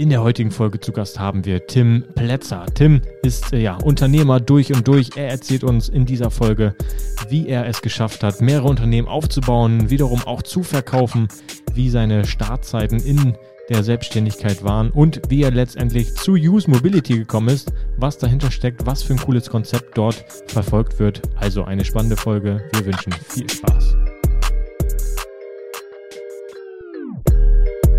In der heutigen Folge zu Gast haben wir Tim Plätzer. Tim ist äh, ja Unternehmer durch und durch. Er erzählt uns in dieser Folge, wie er es geschafft hat, mehrere Unternehmen aufzubauen, wiederum auch zu verkaufen, wie seine Startzeiten in der Selbstständigkeit waren und wie er letztendlich zu Use Mobility gekommen ist, was dahinter steckt, was für ein cooles Konzept dort verfolgt wird. Also eine spannende Folge. Wir wünschen viel Spaß.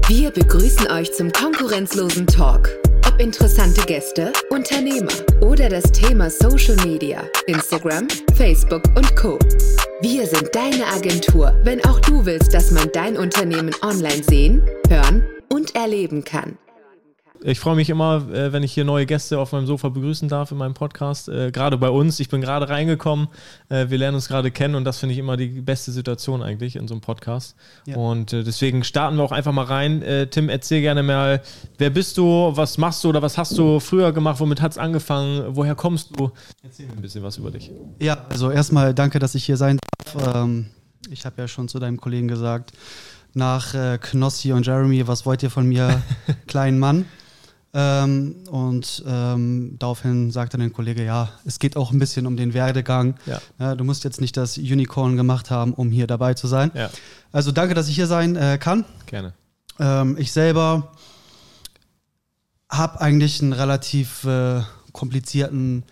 Wir begrüßen euch zum konkurrenzlosen Talk. Ob interessante Gäste, Unternehmer oder das Thema Social Media, Instagram, Facebook und Co. Wir sind deine Agentur, wenn auch du willst, dass man dein Unternehmen online sehen, hören und erleben kann. Ich freue mich immer, äh, wenn ich hier neue Gäste auf meinem Sofa begrüßen darf in meinem Podcast. Äh, gerade bei uns. Ich bin gerade reingekommen. Äh, wir lernen uns gerade kennen und das finde ich immer die beste Situation eigentlich in so einem Podcast. Ja. Und deswegen starten wir auch einfach mal rein. Tim, erzähl gerne mal, wer bist du, was machst du oder was hast du früher gemacht, womit hat es angefangen, woher kommst du? Erzähl mir ein bisschen was über dich. Ja, also erstmal danke, dass ich hier sein darf. Ähm, ich habe ja schon zu deinem Kollegen gesagt, nach Knossi und Jeremy, was wollt ihr von mir, kleinen Mann? Ähm, und ähm, daraufhin sagte dann ein Kollege, ja, es geht auch ein bisschen um den Werdegang. Ja. Ja, du musst jetzt nicht das Unicorn gemacht haben, um hier dabei zu sein. Ja. Also danke, dass ich hier sein äh, kann. Gerne. Ähm, ich selber habe eigentlich einen relativ äh, komplizierten,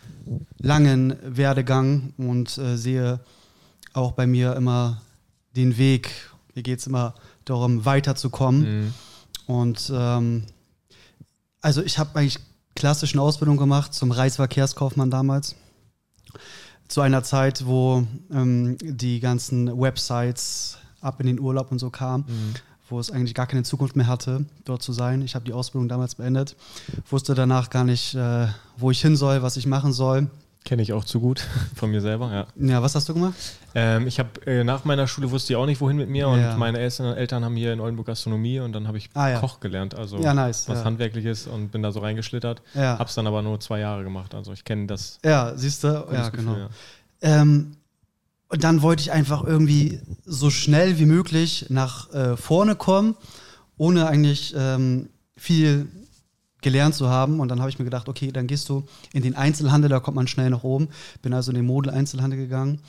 langen Werdegang und äh, sehe auch bei mir immer den Weg. Hier geht es immer darum, weiterzukommen. Mhm. Und ähm, also ich habe eigentlich klassische Ausbildung gemacht zum Reichsverkehrskaufmann damals. Zu einer Zeit, wo ähm, die ganzen Websites ab in den Urlaub und so kamen, mhm. wo es eigentlich gar keine Zukunft mehr hatte, dort zu sein. Ich habe die Ausbildung damals beendet, wusste danach gar nicht, äh, wo ich hin soll, was ich machen soll. Kenne ich auch zu gut von mir selber, ja. Ja, was hast du gemacht? Ähm, ich habe äh, nach meiner Schule wusste ich auch nicht, wohin mit mir und ja. meine Eltern, Eltern, haben hier in Oldenburg Gastronomie und dann habe ich ah, ja. Koch gelernt, also ja, nice, was handwerkliches und bin da so reingeschlittert. Ja. Hab's dann aber nur zwei Jahre gemacht, also ich kenne das. Ja, siehst du, ja, Gefühl, genau. Ähm, und dann wollte ich einfach irgendwie so schnell wie möglich nach äh, vorne kommen, ohne eigentlich ähm, viel gelernt zu haben. Und dann habe ich mir gedacht, okay, dann gehst du in den Einzelhandel, da kommt man schnell nach oben. Bin also in den Model-Einzelhandel gegangen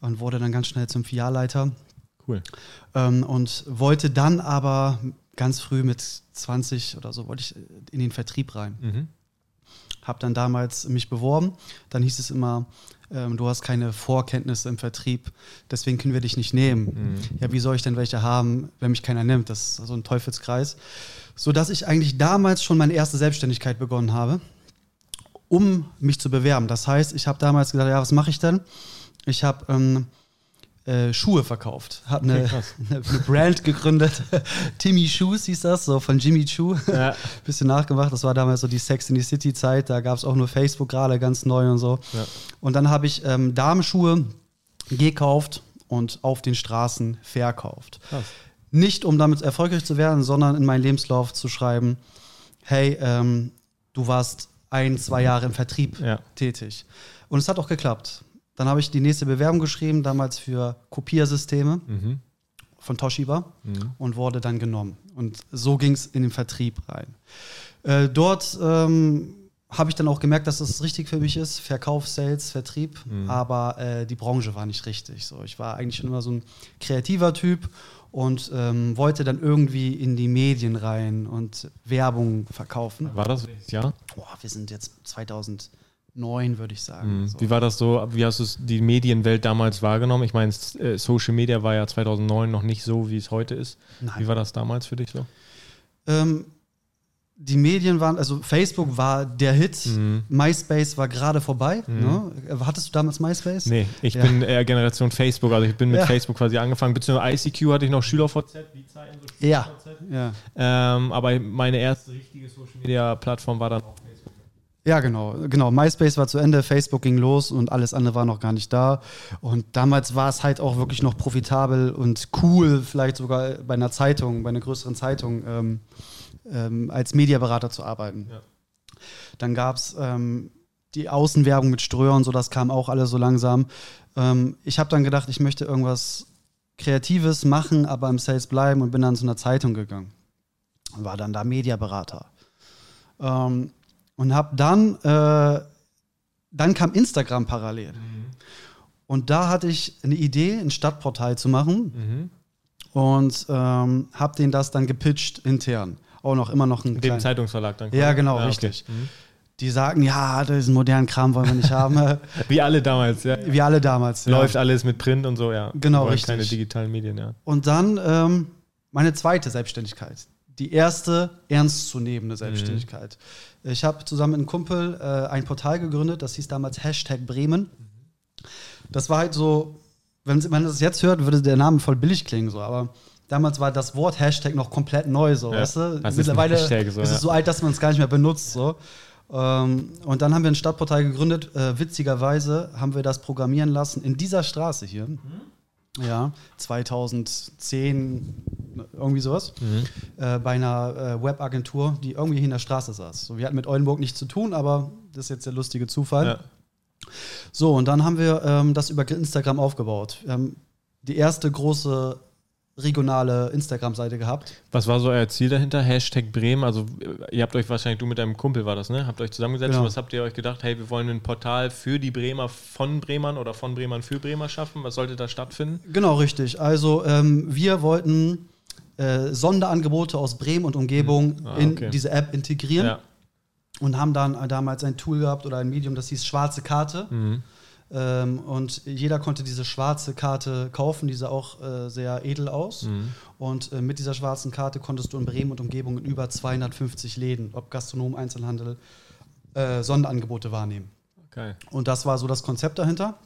und wurde dann ganz schnell zum Filialleiter. Cool. Ähm, und wollte dann aber ganz früh mit 20 oder so, wollte ich in den Vertrieb rein. Mhm. Habe dann damals mich beworben. Dann hieß es immer, ähm, du hast keine Vorkenntnisse im Vertrieb, deswegen können wir dich nicht nehmen. Mhm. Ja, wie soll ich denn welche haben, wenn mich keiner nimmt? Das ist so ein Teufelskreis sodass ich eigentlich damals schon meine erste Selbstständigkeit begonnen habe, um mich zu bewerben. Das heißt, ich habe damals gesagt, ja, was mache ich denn? Ich habe ähm, äh, Schuhe verkauft, habe eine, okay, eine, eine, Brand gegründet, Timmy Shoes hieß das, so von Jimmy Choo. Ja. Bisschen nachgemacht, das war damals so die Sex in the City Zeit, da gab es auch nur Facebook gerade ganz neu und so. Ja. Und dann habe ich ähm, Damenschuhe gekauft und auf den Straßen verkauft. Krass. Nicht, um damit erfolgreich zu werden, sondern in meinen Lebenslauf zu schreiben, hey, ähm, du warst ein, zwei Jahre im Vertrieb ja. tätig. Und es hat auch geklappt. Dann habe ich die nächste Bewerbung geschrieben, damals für Kopiersysteme mhm. von Toshiba mhm. und wurde dann genommen. Und so ging es in den Vertrieb rein. Äh, dort ähm, habe ich dann auch gemerkt, dass das richtig für mich ist, Verkauf, Sales, Vertrieb, mhm. aber äh, die Branche war nicht richtig. So, ich war eigentlich schon immer so ein kreativer Typ und ähm, wollte dann irgendwie in die Medien rein und Werbung verkaufen. War das ja? Boah, wir sind jetzt 2009, würde ich sagen. Mhm. So. Wie war das so? Wie hast du die Medienwelt damals wahrgenommen? Ich meine, äh, Social Media war ja 2009 noch nicht so, wie es heute ist. Nein. Wie war das damals für dich so? Ähm, die Medien waren, also Facebook war der Hit, mhm. MySpace war gerade vorbei. Mhm. Ne? Hattest du damals MySpace? Nee, ich ja. bin eher Generation Facebook, also ich bin mit ja. Facebook quasi angefangen, beziehungsweise ICQ hatte ich noch SchülerVZ, die Zeiten so Ja. ja. Ähm, aber meine erste richtige Social Media Plattform war dann auch Facebook. Ja, genau, genau. MySpace war zu Ende, Facebook ging los und alles andere war noch gar nicht da. Und damals war es halt auch wirklich noch profitabel und cool, vielleicht sogar bei einer Zeitung, bei einer größeren Zeitung. Ähm, ähm, als Mediaberater zu arbeiten. Ja. Dann gab es ähm, die Außenwerbung mit Ströer und so, das kam auch alles so langsam. Ähm, ich habe dann gedacht, ich möchte irgendwas Kreatives machen, aber im Sales bleiben und bin dann zu einer Zeitung gegangen. War dann da Mediaberater. Ähm, und habe dann, äh, dann kam Instagram parallel. Mhm. Und da hatte ich eine Idee, ein Stadtportal zu machen. Mhm. Und ähm, habe denen das dann gepitcht intern. Auch noch immer noch ein Dem Zeitungsverlag dann. Ja, genau, ja, richtig. Okay. Mhm. Die sagen, ja, diesen modernen Kram wollen wir nicht haben. Wie alle damals, ja. Wie alle damals, ja. Läuft alles mit Print und so, ja. Genau, richtig. Keine digitalen Medien, ja. Und dann ähm, meine zweite Selbstständigkeit. Die erste ernstzunehmende Selbstständigkeit. Mhm. Ich habe zusammen mit einem Kumpel äh, ein Portal gegründet, das hieß damals Hashtag Bremen. Das war halt so, wenn man das jetzt hört, würde der Name voll billig klingen, so, aber damals war das Wort Hashtag noch komplett neu, so, ja. weißt du? Mittlerweile ist, so, ist es so alt, dass man es gar nicht mehr benutzt, so. Ähm, und dann haben wir ein Stadtportal gegründet. Äh, witzigerweise haben wir das programmieren lassen in dieser Straße hier. Mhm. Ja, 2010, irgendwie sowas. Mhm. Äh, bei einer äh, Webagentur, die irgendwie hier in der Straße saß. So, wir hatten mit Oldenburg nichts zu tun, aber das ist jetzt der lustige Zufall. Ja. So, und dann haben wir ähm, das über Instagram aufgebaut. Wir haben die erste große regionale Instagram-Seite gehabt. Was war so euer Ziel dahinter? Hashtag Bremen. Also ihr habt euch wahrscheinlich, du mit deinem Kumpel war das, ne? Habt euch zusammengesetzt genau. und was habt ihr euch gedacht? Hey, wir wollen ein Portal für die Bremer von Bremern oder von Bremern für Bremer schaffen. Was sollte da stattfinden? Genau, richtig. Also ähm, wir wollten äh, Sonderangebote aus Bremen und Umgebung mhm. ah, okay. in diese App integrieren. Ja. Und haben dann damals ein Tool gehabt oder ein Medium, das hieß Schwarze Karte. Mhm ähm, und jeder konnte diese schwarze Karte kaufen, die sah auch äh, sehr edel aus. Mhm. Und äh, mit dieser schwarzen Karte konntest du in Bremen und Umgebung in über 250 Läden, ob Gastronom, Einzelhandel, äh, Sonderangebote wahrnehmen. Okay. Und das war so das Konzept dahinter.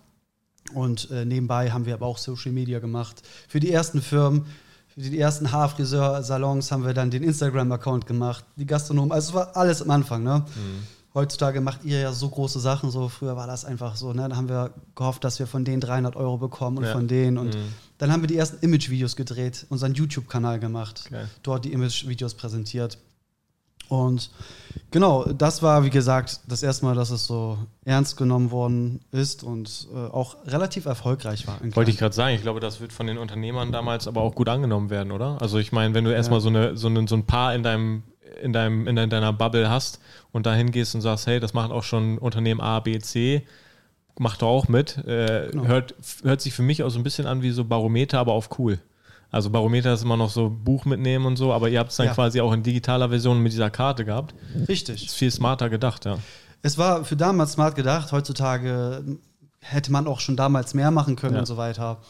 Und äh, nebenbei haben wir aber auch Social Media gemacht. Für die ersten Firmen, für die ersten Haarfriseur-Salons haben wir dann den Instagram-Account gemacht, die Gastronomen. Also es war alles am Anfang. Ne? Mhm heutzutage macht ihr ja so große Sachen. So früher war das einfach so. Ne? Da haben wir gehofft, dass wir von denen 300 Euro bekommen und ja. von denen. Und mhm. dann haben wir die ersten Image-Videos gedreht, unseren YouTube-Kanal gemacht, okay. dort die Image-Videos präsentiert. Und genau, das war, wie gesagt, das erste Mal, dass es so ernst genommen worden ist und äh, auch relativ erfolgreich war. Wollte ich gerade sagen, ich glaube, das wird von den Unternehmern damals aber auch gut angenommen werden, oder? Also ich meine, wenn du erstmal ja. so, eine, so, eine, so ein Paar in deinem in, deinem, in deiner Bubble hast und dahin gehst und sagst, hey, das macht auch schon Unternehmen A, B, C, macht doch auch mit. Äh, genau. hört, hört sich für mich auch so ein bisschen an wie so Barometer, aber auf cool. Also Barometer ist immer noch so Buch mitnehmen und so, aber ihr habt es dann ja. quasi auch in digitaler Version mit dieser Karte gehabt. Richtig. Ist viel smarter gedacht, ja. Es war für damals smart gedacht, heutzutage hätte man auch schon damals mehr machen können ja. und so weiter.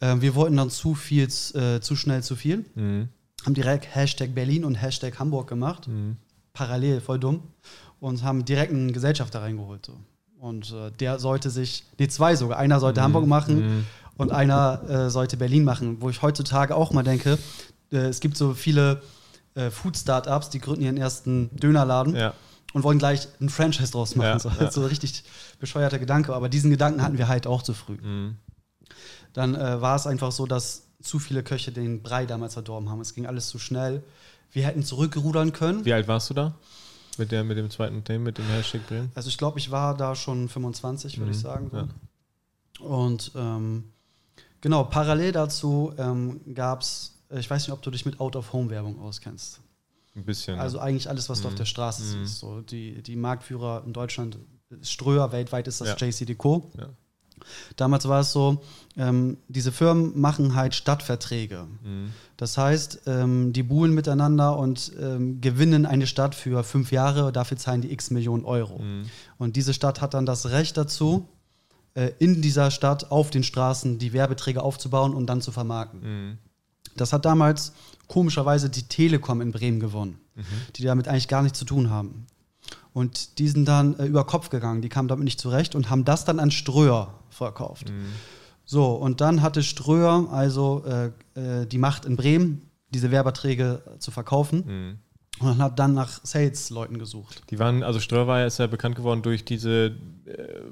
Äh, wir wollten dann zu viel, äh, zu schnell zu viel. Mhm haben direkt Hashtag Berlin und Hashtag Hamburg gemacht. Mhm. Parallel, voll dumm. Und haben direkt einen Gesellschafter reingeholt. So. Und äh, der sollte sich, nee, zwei sogar. Einer sollte mhm. Hamburg machen mhm. und einer äh, sollte Berlin machen. Wo ich heutzutage auch mal denke, äh, es gibt so viele äh, Food-Startups, die gründen ihren ersten Dönerladen. Ja. Und wollen gleich ein Franchise draus machen. Ja, so. Ja. so richtig bescheuerter Gedanke. Aber diesen Gedanken hatten wir halt auch zu früh. Mhm. Dann äh, war es einfach so, dass zu viele Köche den Brei damals verdorben haben. Es ging alles zu schnell. Wir hätten zurückrudern können. Wie alt warst du da? Mit, der, mit dem zweiten Thema, mit dem Hashtag Bremen? Also ich glaube, ich war da schon 25, würde mhm. ich sagen. Ja. Und ähm, genau, parallel dazu ähm, gab es, äh, ich weiß nicht, ob du dich mit Out-of-Home-Werbung auskennst. Ein bisschen. Also eigentlich alles, was mhm. du auf der Straße mhm. siehst. So, die, die Marktführer in Deutschland, Ströer, weltweit ist das ja. JC Deco. Ja. Damals war es so, ähm, diese Firmen machen halt Stadtverträge. Mhm. Das heißt, ähm, die buhlen miteinander und ähm, gewinnen eine Stadt für fünf Jahre, dafür zahlen die x Millionen Euro. Mhm. Und diese Stadt hat dann das Recht dazu, äh, in dieser Stadt auf den Straßen die Werbeträge aufzubauen und dann zu vermarkten. Mhm. Das hat damals komischerweise die Telekom in Bremen gewonnen, mhm. die damit eigentlich gar nichts zu tun haben. Und die sind dann äh, über Kopf gegangen, die kamen damit nicht zurecht und haben das dann an Ströer verkauft. Mhm. So, und dann hatte Ströer also äh, äh, die Macht in Bremen, diese Werbeträge zu verkaufen. Mhm. Und hat dann nach Sales-Leuten gesucht. Die waren, also Ströer war ja, ist ja bekannt geworden durch diese äh,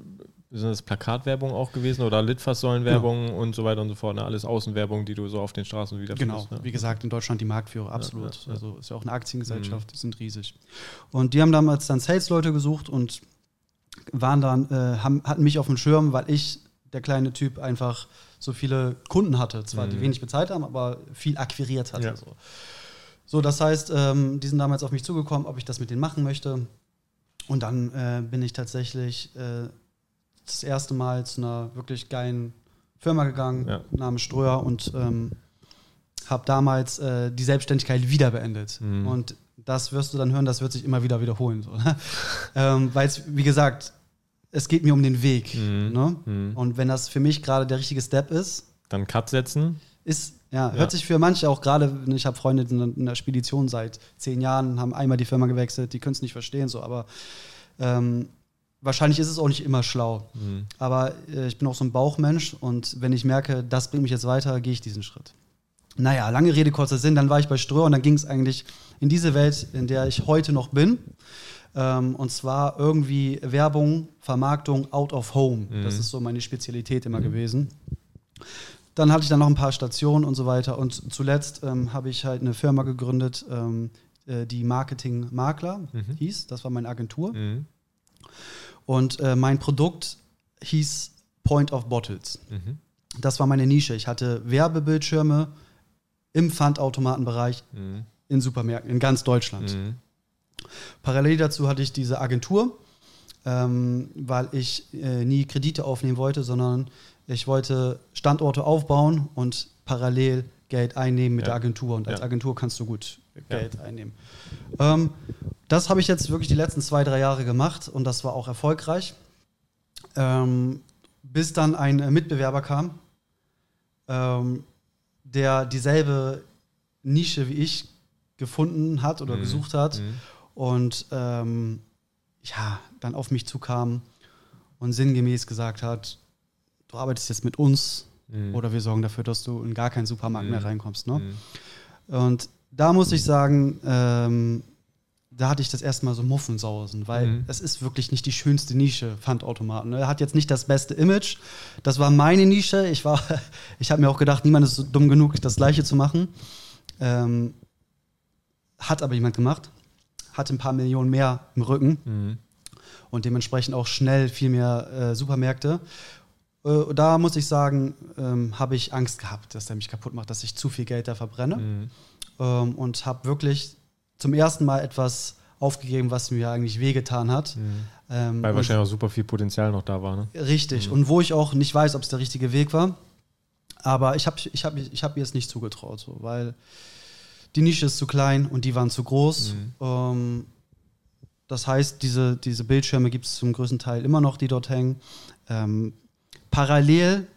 sind das Plakatwerbung auch gewesen oder Litfaßsäulenwerbung genau. und so weiter und so fort. Ne? Alles Außenwerbung, die du so auf den Straßen wieder Genau, findest, ne? wie gesagt, in Deutschland die Marktführer, absolut. Ja, ja, ja. Also ist ja auch eine Aktiengesellschaft, mhm. die sind riesig. Und die haben damals dann Sales-Leute gesucht und waren dann, äh, haben, hatten mich auf dem Schirm, weil ich, der kleine Typ, einfach so viele Kunden hatte. Zwar mhm. die wenig bezahlt haben, aber viel akquiriert hatte. So. So, das heißt, ähm, die sind damals auf mich zugekommen, ob ich das mit denen machen möchte. Und dann äh, bin ich tatsächlich äh, das erste Mal zu einer wirklich geilen Firma gegangen, Ja. namens Ströer, und ähm, habe damals äh, die Selbstständigkeit wieder beendet. Mhm. Und das wirst du dann hören, das wird sich immer wieder wiederholen. So, ne? ähm, Weil es, wie gesagt, es geht mir um den Weg. Mhm. Ne? Mhm. Und wenn das für mich gerade der richtige Step ist, Dann Cut setzen. ist, ja, Ja. hört sich für manche auch gerade, ich habe Freunde in, in der Spedition seit zehn Jahren, haben einmal die Firma gewechselt, die können es nicht verstehen, so, aber ähm, wahrscheinlich ist es auch nicht immer schlau. Mhm. Aber äh, ich bin auch so ein Bauchmensch und wenn ich merke, das bringt mich jetzt weiter, gehe ich diesen Schritt. Naja, lange Rede, kurzer Sinn, dann war ich bei Ströer und dann ging es eigentlich in diese Welt, in der ich heute noch bin. Ähm, und zwar irgendwie Werbung, Vermarktung out of home. Mhm. Das ist so meine Spezialität immer gewesen. Dann hatte ich dann noch ein paar Stationen und so weiter. Und zuletzt ähm, habe ich halt eine Firma gegründet, ähm, äh, die Marketing Makler Mhm. hieß. Das war meine Agentur. Mhm. Und äh, mein Produkt hieß Point of Bottles. Mhm. Das war meine Nische. Ich hatte Werbebildschirme im Pfandautomatenbereich Mhm. in Supermärkten in ganz Deutschland. Mhm. Parallel dazu hatte ich diese Agentur, ähm, weil ich äh, nie Kredite aufnehmen wollte, sondern ich wollte Standorte aufbauen und parallel Geld einnehmen mit Ja. der Agentur. Und als Ja. Agentur kannst du gut Geld einnehmen. Ähm, das habe ich jetzt wirklich die letzten zwei, drei Jahre gemacht und das war auch erfolgreich. Ähm, bis dann ein äh, Mitbewerber kam, ähm, der dieselbe Nische wie ich gefunden hat oder Mhm. gesucht hat Mhm. Und ähm, ja, dann auf mich zukam und sinngemäß gesagt hat, du arbeitest jetzt mit uns Mhm. oder wir sorgen dafür, dass du in gar keinen Supermarkt Mhm. mehr reinkommst. Ne? Mhm. Und da muss ich sagen, ähm, da hatte ich das erste Mal so Muffensausen, weil Mhm. es ist wirklich nicht die schönste Nische, Pfandautomaten. ne? Er hat jetzt nicht das beste Image. Das war meine Nische. Ich war, ich habe mir auch gedacht, niemand ist so dumm genug, das Gleiche zu machen. Ähm, hat aber jemand gemacht, hat ein paar Millionen mehr im Rücken Mhm. und dementsprechend auch schnell viel mehr äh, Supermärkte. Äh, da muss ich sagen, ähm, habe ich Angst gehabt, dass der mich kaputt macht, dass ich zu viel Geld da verbrenne Mhm. ähm, und habe wirklich zum ersten Mal etwas aufgegeben, was mir eigentlich wehgetan hat. Mhm. Ähm, Weil wahrscheinlich auch super viel Potenzial noch da war, ne? Richtig. Und wo ich auch nicht weiß, ob es der richtige Weg war. Aber ich habe ich hab, ich hab ihr es nicht zugetraut, so, weil die Nische ist zu klein und die waren zu groß. Mhm. Ähm, das heißt, diese, diese Bildschirme gibt es zum größten Teil immer noch, die dort hängen. Ähm, parallel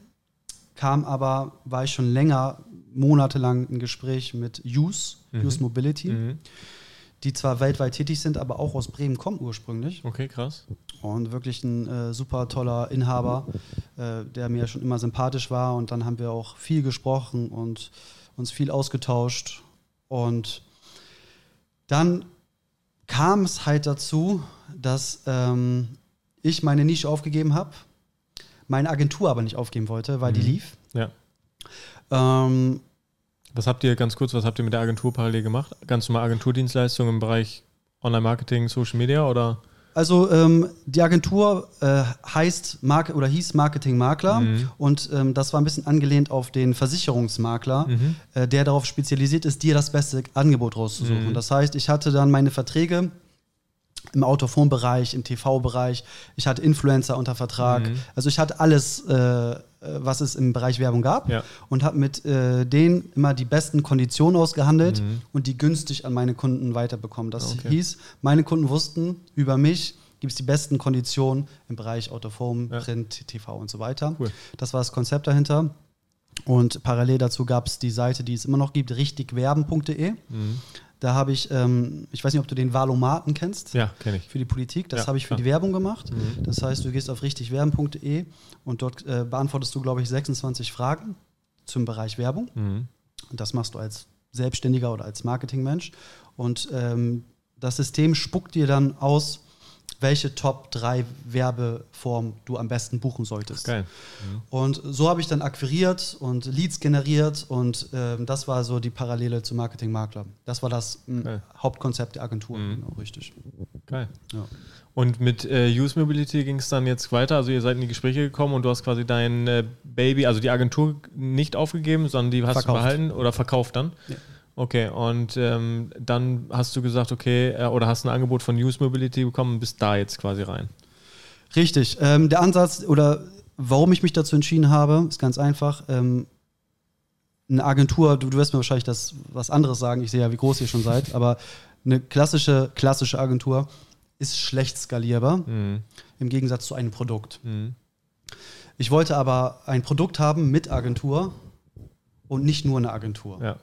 kam aber, war ich schon länger, monatelang ein Gespräch mit Use, Mhm. Use Mobility, Mhm. die zwar weltweit tätig sind, aber auch aus Bremen kommen ursprünglich. Okay, krass. Und wirklich ein äh, super toller Inhaber, äh, der mir schon immer sympathisch war. Und dann haben wir auch viel gesprochen und uns viel ausgetauscht. Und dann kam es halt dazu, dass ähm, ich meine Nische aufgegeben habe, meine Agentur aber nicht aufgeben wollte, weil die Mhm. lief. Ja. Ähm, Was habt ihr, ganz kurz, was habt ihr mit der Agentur parallel gemacht? Ganz normal Agenturdienstleistungen im Bereich Online-Marketing, Social Media oder? Also ähm, die Agentur äh, heißt Marke oder hieß Marketing Makler Mhm. und ähm, das war ein bisschen angelehnt auf den Versicherungsmakler, Mhm. äh, der darauf spezialisiert ist, dir das beste Angebot rauszusuchen. Mhm. Das heißt, ich hatte dann meine Verträge im Autophonbereich, im TV-Bereich, ich hatte Influencer unter Vertrag, Mhm. also ich hatte alles, äh, was es im Bereich Werbung gab Ja. und habe mit äh, denen immer die besten Konditionen ausgehandelt Mhm. und die günstig an meine Kunden weiterbekommen. Das Okay. hieß, meine Kunden wussten, über mich gibt es die besten Konditionen im Bereich Autophone, Ja. Print, TV und so weiter. Cool. Das war das Konzept dahinter. Und parallel dazu gab es die Seite, die es immer noch gibt, richtigwerben.de. Mhm. Da habe ich, ähm, ich weiß nicht, ob du den Valomaten kennst Ja, kenne ich. für die Politik. Das Ja, habe ich für klar. die Werbung gemacht. Mhm. Das heißt, du gehst auf richtigwerben.de und dort äh, beantwortest du, glaube ich, 26 Fragen zum Bereich Werbung. Mhm. Und das machst du als Selbstständiger oder als Marketingmensch. Und ähm, das System spuckt dir dann aus, welche Top 3 Werbeformen du am besten buchen solltest. Geil. Und so habe ich dann akquiriert und Leads generiert und ähm, das war so die Parallele zu Marketing-Makler. Das war das m. Hauptkonzept der Agentur, Mhm. genau, richtig. Geil. Ja. Und mit äh, Use Mobility ging es dann jetzt weiter. Also ihr seid in die Gespräche gekommen und du hast quasi dein äh, Baby, also die Agentur nicht aufgegeben, sondern die hast Verkauft. du behalten oder verkauft dann. Ja. Okay, und ähm, dann hast du gesagt, okay, äh, oder hast ein Angebot von News Mobility bekommen und bist da jetzt quasi rein. Richtig. Ähm, der Ansatz oder warum ich mich dazu entschieden habe, ist ganz einfach. Ähm, eine Agentur, du, du wirst mir wahrscheinlich das was anderes sagen, ich sehe ja, wie groß ihr schon seid, aber eine klassische, klassische Agentur ist schlecht skalierbar, mhm. im Gegensatz zu einem Produkt. Mhm. Ich wollte aber ein Produkt haben mit Agentur und nicht nur eine Agentur. Ja.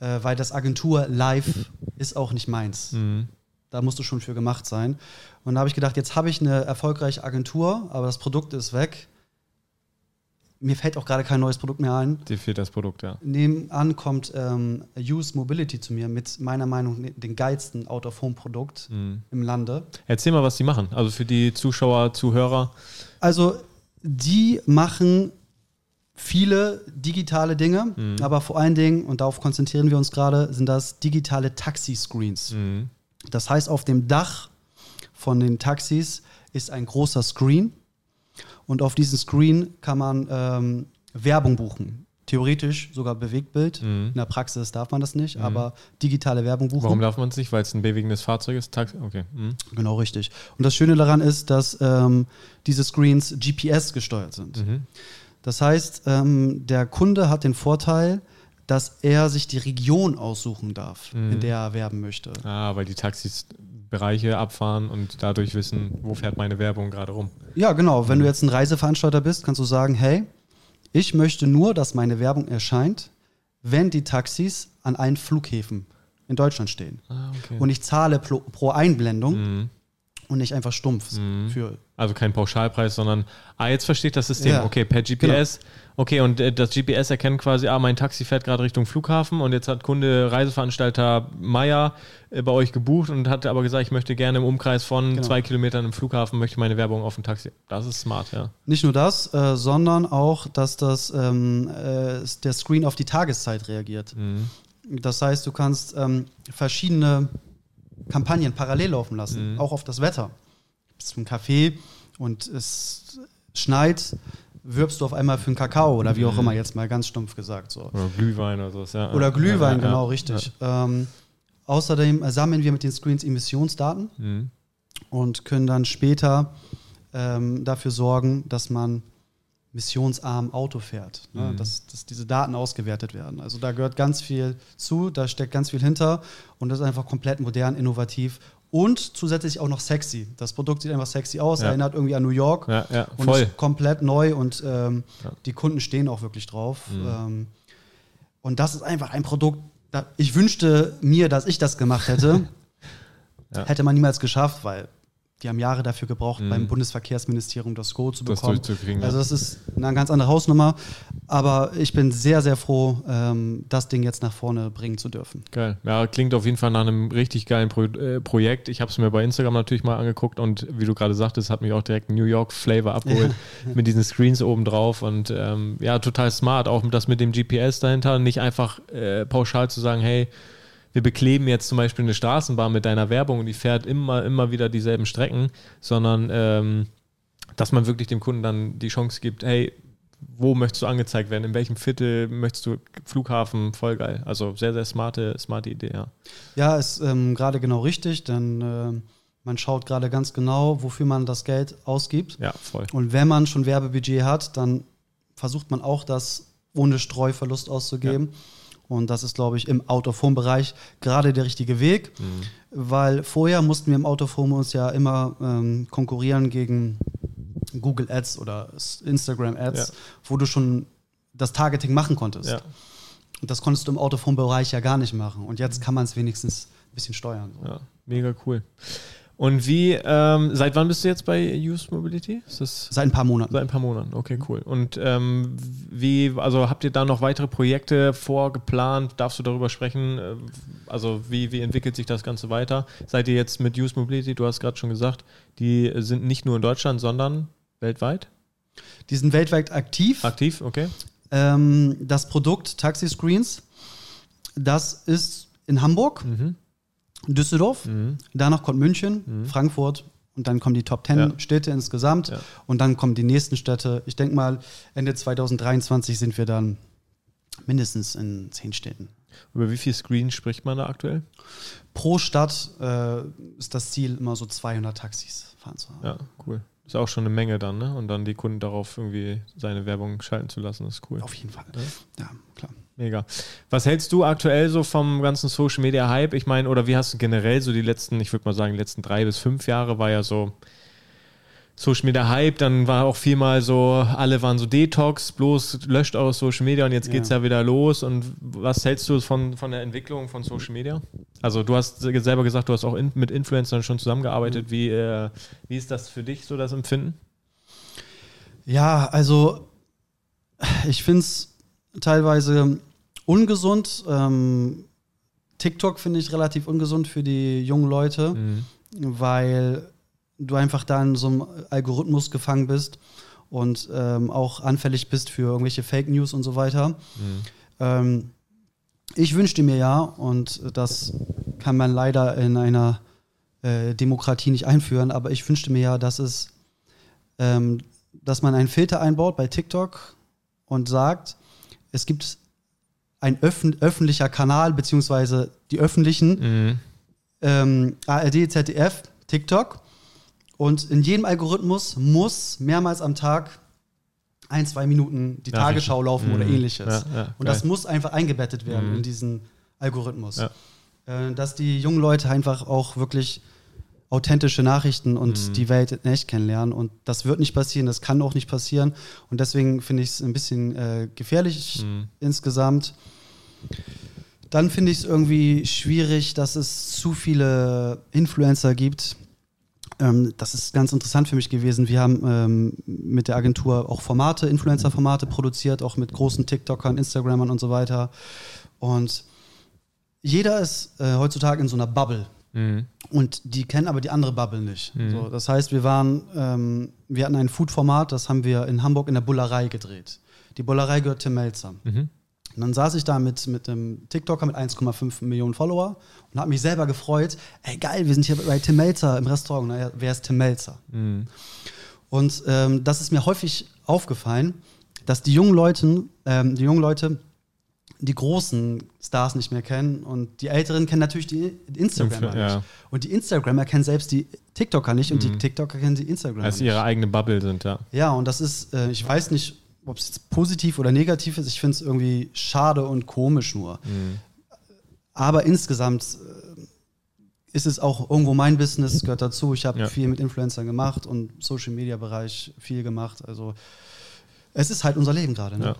Äh, weil das Agentur live ist auch nicht meins. Mhm. Da musst du schon für gemacht sein. Und da habe ich gedacht, jetzt habe ich eine erfolgreiche Agentur, aber das Produkt ist weg. Mir fällt auch gerade kein neues Produkt mehr ein. Dir fehlt das Produkt, ja. Nebenan kommt ähm, Use Mobility zu mir mit meiner Meinung nach den geilsten Out-of-Home-Produkt mhm. im Lande. Erzähl mal, was die machen. Also für die Zuschauer, Zuhörer. Also die machen viele digitale Dinge, mhm. aber vor allen Dingen, und darauf konzentrieren wir uns gerade, sind das digitale Taxi-Screens. Mhm. Das heißt, auf dem Dach von den Taxis ist ein großer Screen und auf diesem Screen kann man ähm, Werbung buchen. Theoretisch sogar Bewegtbild. Mhm. In der Praxis darf man das nicht, mhm. aber digitale Werbung buchen. Warum darf man es nicht? Weil es ein bewegendes Fahrzeug ist? Taxi? Okay. Mhm. Genau, richtig. Und das Schöne daran ist, dass ähm, diese Screens GPS gesteuert sind. Mhm. Das heißt, ähm, der Kunde hat den Vorteil, dass er sich die Region aussuchen darf, mhm. in der er werben möchte. Ah, weil die Taxis Bereiche abfahren und dadurch wissen, wo fährt meine Werbung gerade rum. Ja, genau. Wenn mhm. du jetzt ein Reiseveranstalter bist, kannst du sagen, hey, ich möchte nur, dass meine Werbung erscheint, wenn die Taxis an allen Flughäfen in Deutschland stehen. Ah, okay. Und ich zahle pro, pro Einblendung mhm. und nicht einfach stumpf mhm. für also kein Pauschalpreis, sondern, ah, jetzt versteht das System. Ja. Okay, per GPS. Genau. Okay, und äh, das GPS erkennt quasi, ah, mein Taxi fährt gerade Richtung Flughafen und jetzt hat Kunde, Reiseveranstalter Meier äh, bei euch gebucht und hat aber gesagt, ich möchte gerne im Umkreis von genau. zwei Kilometern im Flughafen, möchte meine Werbung auf dem Taxi. Das ist smart, ja. Nicht nur das, äh, sondern auch, dass das, ähm, äh, der Screen auf die Tageszeit reagiert. Mhm. Das heißt, du kannst ähm, verschiedene Kampagnen parallel laufen lassen, mhm. auch auf das Wetter bist du im Café und es schneit, wirbst du auf einmal für einen Kakao oder wie auch mhm. immer, jetzt mal ganz stumpf gesagt. So. Oder Glühwein oder so. Ja. Oder Glühwein, ja, genau, richtig. Ähm, außerdem sammeln wir mit den Screens Emissionsdaten mhm. und können dann später ähm, dafür sorgen, dass man missionsarm Auto fährt, ne? mhm. dass, dass diese Daten ausgewertet werden. Also da gehört ganz viel zu, da steckt ganz viel hinter und das ist einfach komplett modern, innovativ und zusätzlich auch noch sexy. Das Produkt sieht einfach sexy aus, ja. erinnert irgendwie an New York ja, ja, und ist komplett neu und ähm, die Kunden stehen auch wirklich drauf. Mhm. Ähm, und das ist einfach ein Produkt, da, ich wünschte mir, dass ich das gemacht hätte. Hätte man niemals geschafft, weil die haben Jahre dafür gebraucht, mhm. beim Bundesverkehrsministerium das Go zu bekommen. Das also das ist eine ganz andere Hausnummer. Aber ich bin sehr, sehr froh, ähm, das Ding jetzt nach vorne bringen zu dürfen. Geil. Ja, klingt auf jeden Fall nach einem richtig geilen Pro äh, Projekt. Ich habe es mir bei Instagram natürlich mal angeguckt und wie du gerade sagtest, hat mich auch direkt New York Flavor abgeholt ja. mit diesen Screens oben drauf. Und ähm, ja, total smart. Auch das mit dem GPS dahinter. Nicht einfach äh, pauschal zu sagen, hey, wir bekleben jetzt zum Beispiel eine Straßenbahn mit deiner Werbung und die fährt immer, immer wieder dieselben Strecken, sondern ähm, dass man wirklich dem Kunden dann die Chance gibt, hey, wo möchtest du angezeigt werden? In welchem Viertel möchtest du Flughafen? Voll geil. Also sehr, sehr smarte, smarte Idee, ja. Ja, ist ähm, gerade genau richtig, denn äh, man schaut gerade ganz genau, wofür man das Geld ausgibt. Ja, voll. Und wenn man schon Werbebudget hat, dann versucht man auch das ohne Streuverlust auszugeben. Ja. Und das ist, glaube ich, im Out-of-Home-Bereich gerade der richtige Weg, mhm. weil vorher mussten wir im Out-of-Home uns ja immer ähm, konkurrieren gegen Google Ads oder Instagram Ads, ja. wo du schon das Targeting machen konntest. Ja. Und das konntest du im Out-of-Home-Bereich ja gar nicht machen. Und jetzt kann man es wenigstens ein bisschen steuern. So. Ja, mega cool. Und wie, ähm, seit wann bist du jetzt bei Use Mobility? seit ein paar Monaten. Seit ein paar Monaten, okay, cool. Und ähm, wie, also habt ihr da noch weitere Projekte vorgeplant? Darfst du darüber sprechen? Äh, also wie, wie entwickelt sich das Ganze weiter? Seid ihr jetzt mit Use Mobility, du hast gerade schon gesagt, die sind nicht nur in Deutschland, sondern weltweit? Die sind weltweit aktiv. Aktiv, okay. Ähm, das Produkt Taxi Screens, das ist in Hamburg. Mhm Düsseldorf, mhm. danach kommt München, mhm. Frankfurt und dann kommen die Top 10 ja. Städte insgesamt ja. und dann kommen die nächsten Städte. Ich denke mal, Ende 2023 sind wir dann mindestens in zehn Städten. Über wie viel Screens spricht man da aktuell? Pro Stadt äh, ist das Ziel immer so 200 Taxis fahren zu haben. Ja, cool. Ist auch schon eine Menge dann, ne? Und dann die Kunden darauf irgendwie seine Werbung schalten zu lassen, ist cool. Auf jeden Fall. Ja, ja. Mega. Was hältst du aktuell so vom ganzen Social Media Hype? Ich meine, oder wie hast du generell so die letzten, ich würde mal sagen, die letzten drei bis fünf Jahre war ja so Social Media Hype, dann war auch viel mal so, alle waren so Detox, bloß löscht eure Social Media und jetzt ja. geht es ja wieder los. Und was hältst du von, von der Entwicklung von Social Media? Also du hast selber gesagt, du hast auch in, mit Influencern schon zusammengearbeitet. Mhm. Wie, äh, wie ist das für dich so, das Empfinden? Ja, also ich finde es teilweise ungesund. Ähm, TikTok finde ich relativ ungesund für die jungen Leute, mhm. weil du einfach da in so einem Algorithmus gefangen bist und ähm, auch anfällig bist für irgendwelche Fake News und so weiter. Mhm. Ähm, ich wünschte mir ja, und das kann man leider in einer äh, Demokratie nicht einführen, aber ich wünschte mir ja, dass es, ähm, dass man einen Filter einbaut bei TikTok und sagt, es gibt ein öff öffentlicher Kanal, beziehungsweise die öffentlichen mhm. ähm, ARD, ZDF, TikTok und in jedem Algorithmus muss mehrmals am Tag ein, zwei Minuten die Tagesschau laufen mhm. oder ähnliches. Ja, ja, und das muss einfach eingebettet werden mhm. in diesen Algorithmus. Ja. Äh, dass die jungen Leute einfach auch wirklich authentische Nachrichten und mhm. die Welt in echt kennenlernen. Und das wird nicht passieren, das kann auch nicht passieren. Und deswegen finde ich es ein bisschen äh, gefährlich mhm. insgesamt. Dann finde ich es irgendwie schwierig, dass es zu viele Influencer gibt, ähm, das ist ganz interessant für mich gewesen. Wir haben ähm, mit der Agentur auch Formate, Influencer-Formate produziert, auch mit großen TikTokern, Instagrammern und so weiter. Und jeder ist äh, heutzutage in so einer Bubble. Mhm. Und die kennen aber die andere Bubble nicht. Mhm. So, das heißt, wir waren, ähm, wir hatten ein Food-Format, das haben wir in Hamburg in der Bullerei gedreht. Die Bullerei gehört Tim Melzer. Mhm. Und dann saß ich da mit, mit einem TikToker mit 1,5 Millionen Follower und habe mich selber gefreut. Ey, geil, wir sind hier bei Tim Melzer im Restaurant. Naja, wer ist Tim Melzer? Mhm. Und ähm, das ist mir häufig aufgefallen, dass die jungen Leute, ähm, die jungen Leute die großen Stars nicht mehr kennen und die Älteren kennen natürlich die Instagramer ja. nicht. Und die Instagramer kennen selbst die TikToker nicht und mhm. die TikToker kennen die Instagramer Als ihre eigene Bubble sind, ja. Ja, und das ist, äh, ich weiß nicht, ob es jetzt positiv oder negativ ist, ich finde es irgendwie schade und komisch nur. Mhm. Aber insgesamt äh, ist es auch irgendwo mein Business, gehört dazu. Ich habe ja. viel mit Influencern gemacht und Social Media Bereich viel gemacht. Also es ist halt unser Leben gerade. Ne? Ja.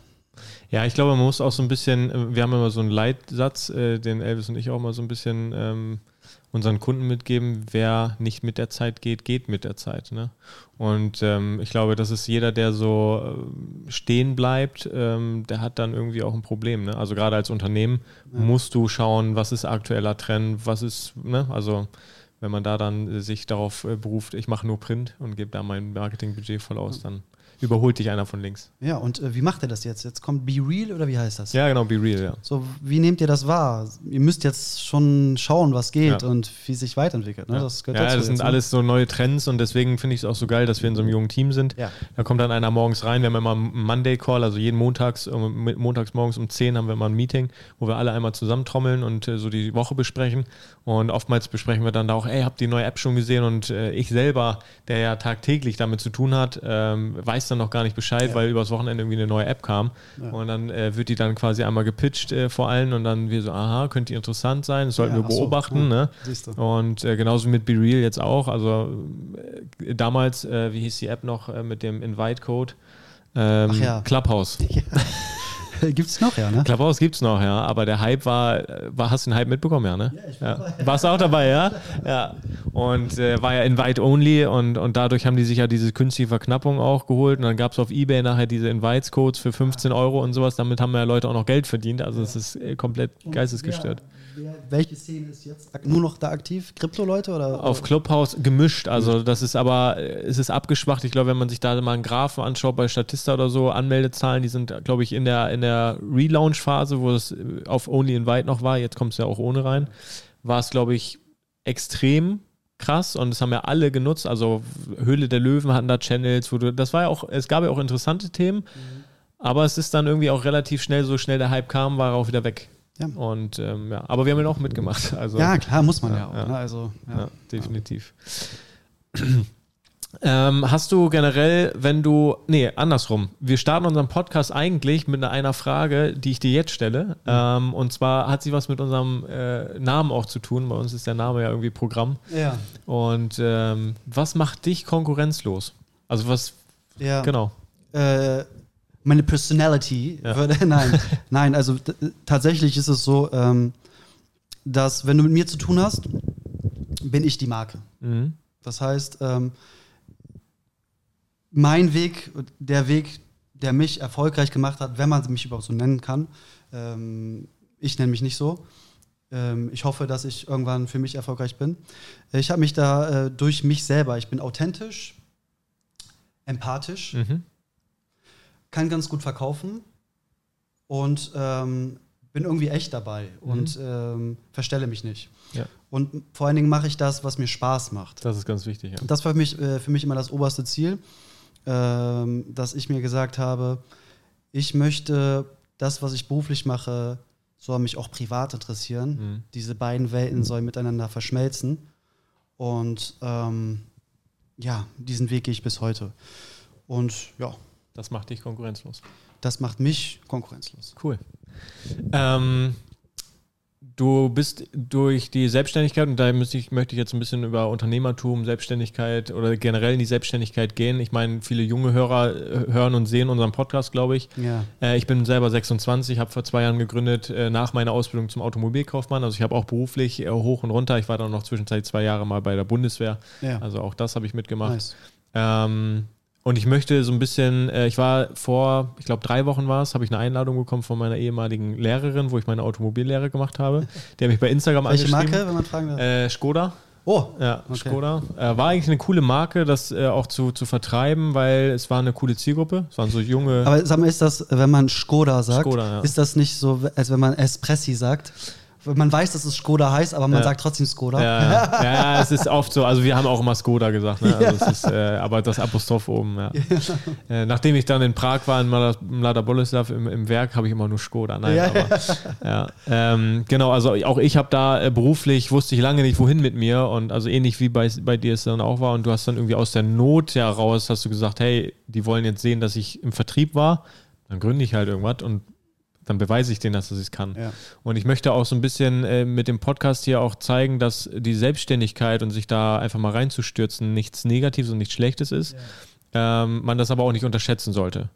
Ja, ich glaube, man muss auch so ein bisschen, äh, wir haben immer so einen Leitsatz, äh, den Elvis und ich auch mal so ein bisschen ähm, unseren Kunden mitgeben, wer nicht mit der Zeit geht, geht mit der Zeit. Ne? Und ähm, ich glaube, das ist jeder, der so äh, stehen bleibt, ähm, der hat dann irgendwie auch ein Problem. Ne? Also gerade als Unternehmen ja. musst du schauen, was ist aktueller Trend, was ist, ne? also wenn man da dann sich darauf äh, beruft, ich mache nur Print und gebe da mein Marketingbudget voll aus, dann überholt dich einer von links. Ja, und äh, wie macht er das jetzt? Jetzt kommt Be Real oder wie heißt das? Ja, genau, Be Real, ja. So, wie nehmt ihr das wahr? Ihr müsst jetzt schon schauen, was geht ja. und wie sich weiterentwickelt. Ne? Ja, das, ja, das sind ne? alles so neue Trends und deswegen finde ich es auch so geil, dass wir in so einem jungen Team sind. Ja. Da kommt dann einer morgens rein, wir haben immer einen Monday-Call, also jeden Montags, äh, montags morgens um 10 haben wir immer ein Meeting, wo wir alle einmal zusammentrommeln und äh, so die Woche besprechen. Und oftmals besprechen wir dann da auch, ey, habt ihr die neue App schon gesehen? Und äh, ich selber, der ja tagtäglich damit zu tun hat, ähm, weiß dann noch gar nicht Bescheid, ja. weil übers Wochenende irgendwie eine neue App kam. Ja. Und dann äh, wird die dann quasi einmal gepitcht äh, vor allen und dann wir so, aha, könnte interessant sein, das sollten ja, wir beobachten. So, ne? Und äh, genauso mit BeReal jetzt auch. Also äh, damals, äh, wie hieß die App noch mit dem Invite-Code? Ähm, Clubhouse. Ja. Gibt es noch, ja, ne? Gibt es noch, ja. Aber der Hype war, war, hast du den Hype mitbekommen, ja, ne? Ja, ich war ja. Warst du auch dabei, ja? Ja. Und äh, war ja Invite Only und, und dadurch haben die sich ja diese künstliche Verknappung auch geholt. Und dann gab es auf Ebay nachher diese Invites-Codes für 15 Euro und sowas. Damit haben ja Leute auch noch Geld verdient. Also es ist äh, komplett geistesgestört. Ja welche Szene ist jetzt nur noch da aktiv? Krypto-Leute oder? Auf Clubhouse gemischt. Also das ist aber, es ist abgeschwacht. Ich glaube, wenn man sich da mal einen Graphen anschaut bei Statista oder so, Anmeldezahlen, die sind, glaube ich, in der, in der Relaunch-Phase, wo es auf Only Invite noch war, jetzt kommt es ja auch ohne rein, war es, glaube ich, extrem krass und das haben ja alle genutzt. Also Höhle der Löwen hatten da Channels, wo du, das war ja auch, es gab ja auch interessante Themen, mhm. aber es ist dann irgendwie auch relativ schnell, so schnell der Hype kam, war er auch wieder weg. Ja. Und ähm, ja, aber wir haben ihn auch mitgemacht. Also, ja, klar, muss man ja, ja auch. Ne? Also, ja, definitiv. Ähm, hast du generell, wenn du, nee, andersrum. Wir starten unseren Podcast eigentlich mit einer Frage, die ich dir jetzt stelle. Mhm. Ähm, und zwar hat sie was mit unserem äh, Namen auch zu tun. Bei uns ist der Name ja irgendwie Programm. Ja. Und ähm, was macht dich konkurrenzlos? Also was, ja. genau. Äh, meine Personality ja. würde, nein, nein, also tatsächlich ist es so, ähm, dass wenn du mit mir zu tun hast, bin ich die Marke. Mhm. Das heißt, ähm, mein Weg, der Weg, der mich erfolgreich gemacht hat, wenn man mich überhaupt so nennen kann. Ähm, ich nenne mich nicht so. Ähm, ich hoffe, dass ich irgendwann für mich erfolgreich bin. Ich habe mich da äh, durch mich selber, ich bin authentisch, empathisch, mhm. Kann ganz gut verkaufen und ähm, bin irgendwie echt dabei mhm. und ähm, verstelle mich nicht. Ja. Und vor allen Dingen mache ich das, was mir Spaß macht. Das ist ganz wichtig. Ja. Das war für mich, äh, für mich immer das oberste Ziel ähm, dass ich mir gesagt habe, ich möchte das, was ich beruflich mache, soll mich auch privat interessieren. Mhm. Diese beiden Welten sollen miteinander verschmelzen. Und ähm, ja, diesen Weg gehe ich bis heute. Und ja. Das macht dich konkurrenzlos. Das macht mich konkurrenzlos. Cool. Ähm, Du bist durch die Selbstständigkeit, und da möchte ich, möchte ich jetzt ein bisschen über Unternehmertum, Selbstständigkeit oder generell in die Selbstständigkeit gehen. Ich meine, viele junge Hörer äh, hören und sehen unseren Podcast, glaube ich. Ja. Äh, ich bin selber 26, habe vor zwei Jahren gegründet, äh, nach meiner Ausbildung zum Automobilkaufmann. Also ich habe auch beruflich äh, hoch und runter. Ich war dann noch zwischenzeitlich zwei Jahre mal bei der Bundeswehr. Ja. Also auch das habe ich mitgemacht. Nice. Ähm, und ich möchte so ein bisschen, äh, ich war vor, ich glaube, drei Wochen war es, habe ich eine Einladung bekommen von meiner ehemaligen Lehrerin, wo ich meine Automobillehre gemacht habe. Die hat mich bei Instagram Welche angeschrieben. Marke, wenn man fragen darf? Äh, Skoda. Oh, ja, okay. Skoda. Äh, war eigentlich eine coole Marke, das äh, auch zu, zu vertreiben, weil es war eine coole Zielgruppe. Es waren so junge. Aber sag mal, ist das, wenn man Skoda sagt, Skoda, ja. ist das nicht so, als wenn man Espressi sagt? Man weiß, dass es Skoda heißt, aber man ja. sagt trotzdem Skoda. Ja. ja, es ist oft so. Also wir haben auch immer Skoda gesagt, ne? also ist, äh, aber das Apostroph oben. Ja. Äh, nachdem ich dann in Prag war, in Mlada Boleslav im, im Werk, habe ich immer nur Skoda. Nein, aber, ja. Ähm, genau, also auch ich habe da äh, beruflich, wusste ich lange nicht, wohin mit mir und also ähnlich wie bei, bei dir es dann auch war und du hast dann irgendwie aus der Not heraus, hast du gesagt, hey, die wollen jetzt sehen, dass ich im Vertrieb war, dann gründe ich halt irgendwas und dann beweise ich denen, dass ich es kann. Ja. Und ich möchte auch so ein bisschen äh, mit dem Podcast hier auch zeigen, dass die Selbstständigkeit und sich da einfach mal reinzustürzen nichts Negatives und nichts Schlechtes ist. Ja. Ähm, man das aber auch nicht unterschätzen sollte.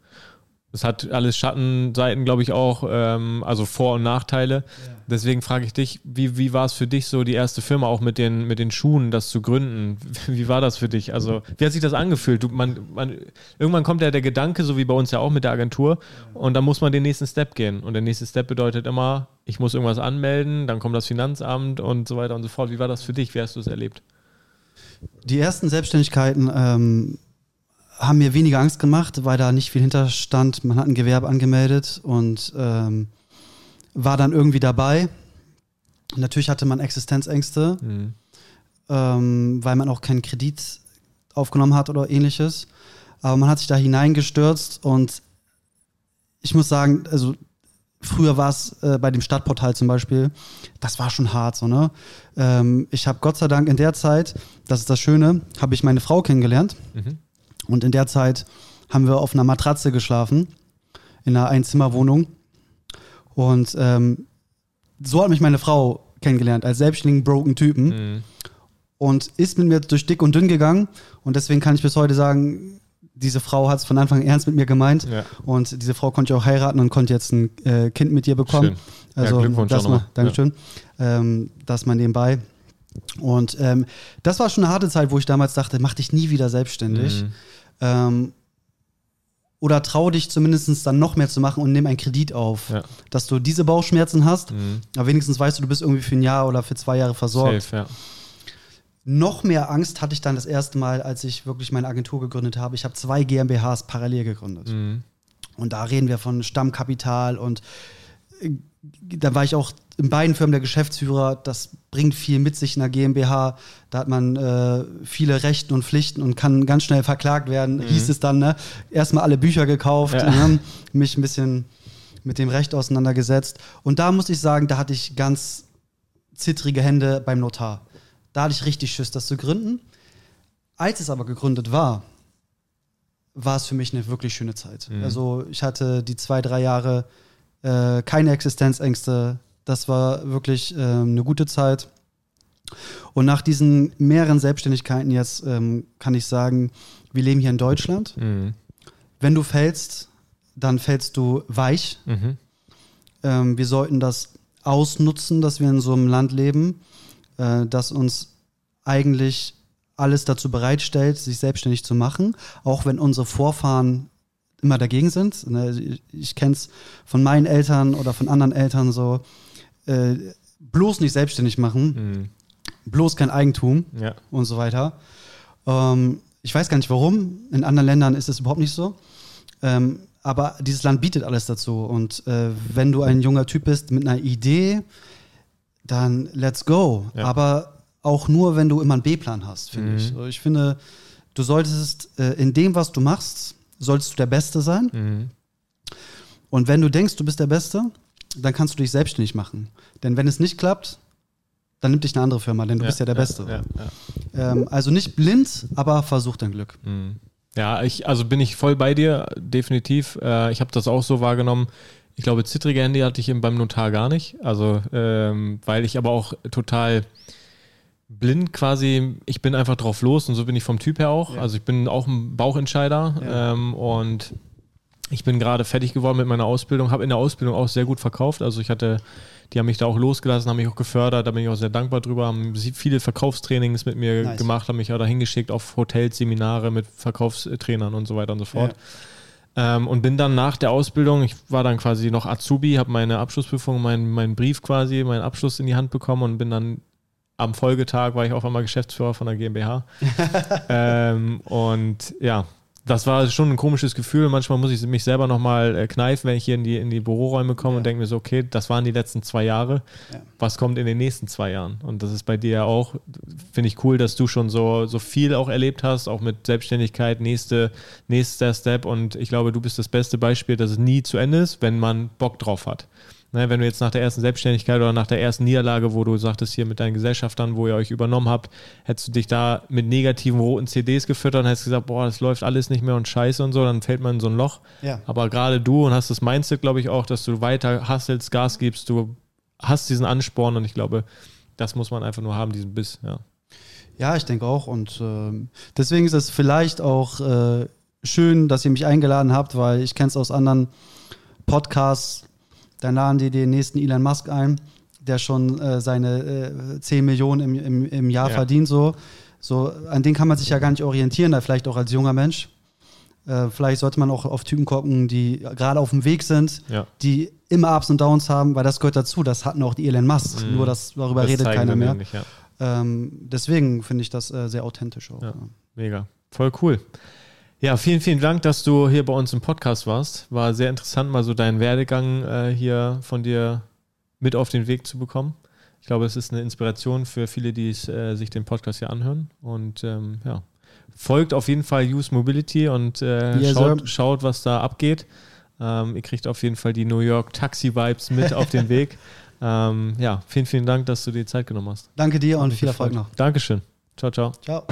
Es hat alles Schattenseiten, glaube ich, auch, ähm, also Vor- und Nachteile. Ja. Deswegen frage ich dich, wie, wie war es für dich so, die erste Firma auch mit den, mit den Schuhen, das zu gründen? Wie war das für dich? Also, wie hat sich das angefühlt? Du, man, man, irgendwann kommt ja der Gedanke, so wie bei uns ja auch mit der Agentur, und dann muss man den nächsten Step gehen. Und der nächste Step bedeutet immer, ich muss irgendwas anmelden, dann kommt das Finanzamt und so weiter und so fort. Wie war das für dich? Wie hast du es erlebt? Die ersten Selbstständigkeiten ähm, haben mir weniger Angst gemacht, weil da nicht viel hinterstand. Man hat ein Gewerbe angemeldet und ähm, war dann irgendwie dabei. Natürlich hatte man Existenzängste, mhm. ähm, weil man auch keinen Kredit aufgenommen hat oder ähnliches. Aber man hat sich da hineingestürzt und ich muss sagen, also früher war es äh, bei dem Stadtportal zum Beispiel, das war schon hart so, ne? Ähm, ich habe Gott sei Dank in der Zeit, das ist das Schöne, habe ich meine Frau kennengelernt. Mhm. Und in der Zeit haben wir auf einer Matratze geschlafen, in einer Einzimmerwohnung. Und ähm, so hat mich meine Frau kennengelernt, als selbstständigen, broken Typen. Mhm. Und ist mit mir durch dick und dünn gegangen. Und deswegen kann ich bis heute sagen, diese Frau hat es von Anfang an ernst mit mir gemeint. Ja. Und diese Frau konnte ich auch heiraten und konnte jetzt ein äh, Kind mit ihr bekommen. Schön. Also, ja, Glückwunsch das mal, Dankeschön. Ja. Ähm, das mal nebenbei. Und ähm, das war schon eine harte Zeit, wo ich damals dachte, mach dich nie wieder selbstständig. Mhm. Ähm, oder trau dich zumindest dann noch mehr zu machen und nimm einen Kredit auf. Ja. Dass du diese Bauchschmerzen hast, mhm. aber wenigstens weißt du, du bist irgendwie für ein Jahr oder für zwei Jahre versorgt. Safe, ja. Noch mehr Angst hatte ich dann das erste Mal, als ich wirklich meine Agentur gegründet habe. Ich habe zwei GmbHs parallel gegründet. Mhm. Und da reden wir von Stammkapital und äh, da war ich auch in beiden Firmen der Geschäftsführer. Das bringt viel mit sich in der GmbH. Da hat man äh, viele Rechte und Pflichten und kann ganz schnell verklagt werden, mhm. hieß es dann. Ne? Erstmal alle Bücher gekauft, ja. ne? mich ein bisschen mit dem Recht auseinandergesetzt. Und da muss ich sagen, da hatte ich ganz zittrige Hände beim Notar. Da hatte ich richtig Schiss, das zu gründen. Als es aber gegründet war, war es für mich eine wirklich schöne Zeit. Mhm. Also ich hatte die zwei, drei Jahre äh, keine Existenzängste. Das war wirklich äh, eine gute Zeit. Und nach diesen mehreren Selbstständigkeiten jetzt ähm, kann ich sagen, wir leben hier in Deutschland. Mhm. Wenn du fällst, dann fällst du weich. Mhm. Ähm, wir sollten das ausnutzen, dass wir in so einem Land leben, äh, das uns eigentlich alles dazu bereitstellt, sich selbstständig zu machen, auch wenn unsere Vorfahren immer dagegen sind. Ne, ich kenne es von meinen Eltern oder von anderen Eltern so, äh, bloß nicht selbstständig machen, mhm. bloß kein Eigentum ja. und so weiter. Ähm, ich weiß gar nicht warum. In anderen Ländern ist es überhaupt nicht so. Ähm, aber dieses Land bietet alles dazu. Und äh, wenn du ein junger Typ bist mit einer Idee, dann let's go. Ja. Aber auch nur, wenn du immer einen B-Plan hast, finde mhm. ich. Ich finde, du solltest äh, in dem, was du machst, solltest du der Beste sein. Mhm. Und wenn du denkst, du bist der Beste, dann kannst du dich selbstständig machen. Denn wenn es nicht klappt, dann nimmt dich eine andere Firma, denn du ja, bist ja der ja, Beste. Ja, ähm, also nicht blind, aber versuch dein Glück. Mhm. Ja, ich, also bin ich voll bei dir, definitiv. Äh, ich habe das auch so wahrgenommen. Ich glaube, zittrige Hände hatte ich eben beim Notar gar nicht. Also, ähm, weil ich aber auch total blind quasi, ich bin einfach drauf los und so bin ich vom Typ her auch. Also ich bin auch ein Bauchentscheider ähm, und ich bin gerade fertig geworden mit meiner Ausbildung, habe in der Ausbildung auch sehr gut verkauft. Also ich hatte, die haben mich da auch losgelassen, haben mich auch gefördert, da bin ich auch sehr dankbar drüber, haben viele Verkaufstrainings mit mir nice. gemacht, haben mich auch da hingeschickt auf Hotels, Seminare mit Verkaufstrainern und so weiter und so fort. Ja. Ähm, und bin dann nach der Ausbildung, ich war dann quasi noch Azubi, habe meine Abschlussprüfung, meinen mein Brief quasi, meinen Abschluss in die Hand bekommen und bin dann am Folgetag war ich auf einmal Geschäftsführer von der GmbH. ähm, und ja, das war schon ein komisches Gefühl. Manchmal muss ich mich selber nochmal äh, kneifen, wenn ich hier in die, in die Büroräume komme ja. und denke mir so, okay, das waren die letzten zwei Jahre. Ja. Was kommt in den nächsten zwei Jahren? Und das ist bei dir ja auch, finde ich cool, dass du schon so, so viel auch erlebt hast, auch mit Selbstständigkeit, nächste, nächster Step. Und ich glaube, du bist das beste Beispiel, dass es nie zu Ende ist, wenn man Bock drauf hat. Ne, wenn du jetzt nach der ersten Selbstständigkeit oder nach der ersten Niederlage, wo du sagtest, hier mit deinen Gesellschaftern, wo ihr euch übernommen habt, hättest du dich da mit negativen roten CDs gefüttert und hättest gesagt, boah, das läuft alles nicht mehr und scheiße und so, dann fällt man in so ein Loch. Ja. Aber gerade du und hast das Mindset, glaube ich, auch, dass du weiter hasselst, Gas gibst, du hast diesen Ansporn und ich glaube, das muss man einfach nur haben, diesen Biss, ja. Ja, ich denke auch. Und äh, deswegen ist es vielleicht auch äh, schön, dass ihr mich eingeladen habt, weil ich kenne es aus anderen Podcasts, dann laden die den nächsten Elon Musk ein, der schon äh, seine äh, 10 Millionen im, im, im Jahr ja. verdient. So. so, an den kann man sich ja gar nicht orientieren, da vielleicht auch als junger Mensch. Äh, vielleicht sollte man auch auf Typen gucken, die gerade auf dem Weg sind, ja. die immer Ups und Downs haben, weil das gehört dazu. Das hatten auch die Elon Musk. Mhm. Nur das, darüber das redet keiner mehr. Nicht, ja. ähm, deswegen finde ich das äh, sehr authentisch auch. Mega. Voll cool. Ja, vielen, vielen Dank, dass du hier bei uns im Podcast warst. War sehr interessant, mal so deinen Werdegang äh, hier von dir mit auf den Weg zu bekommen. Ich glaube, es ist eine Inspiration für viele, die es, äh, sich den Podcast hier anhören. Und ähm, ja, folgt auf jeden Fall Use Mobility und äh, yes, schaut, schaut, was da abgeht. Ähm, ihr kriegt auf jeden Fall die New York Taxi-Vibes mit auf den Weg. Ähm, ja, vielen, vielen Dank, dass du dir Zeit genommen hast. Danke dir und viel Erfolg noch. Dankeschön. Ciao, ciao. Ciao.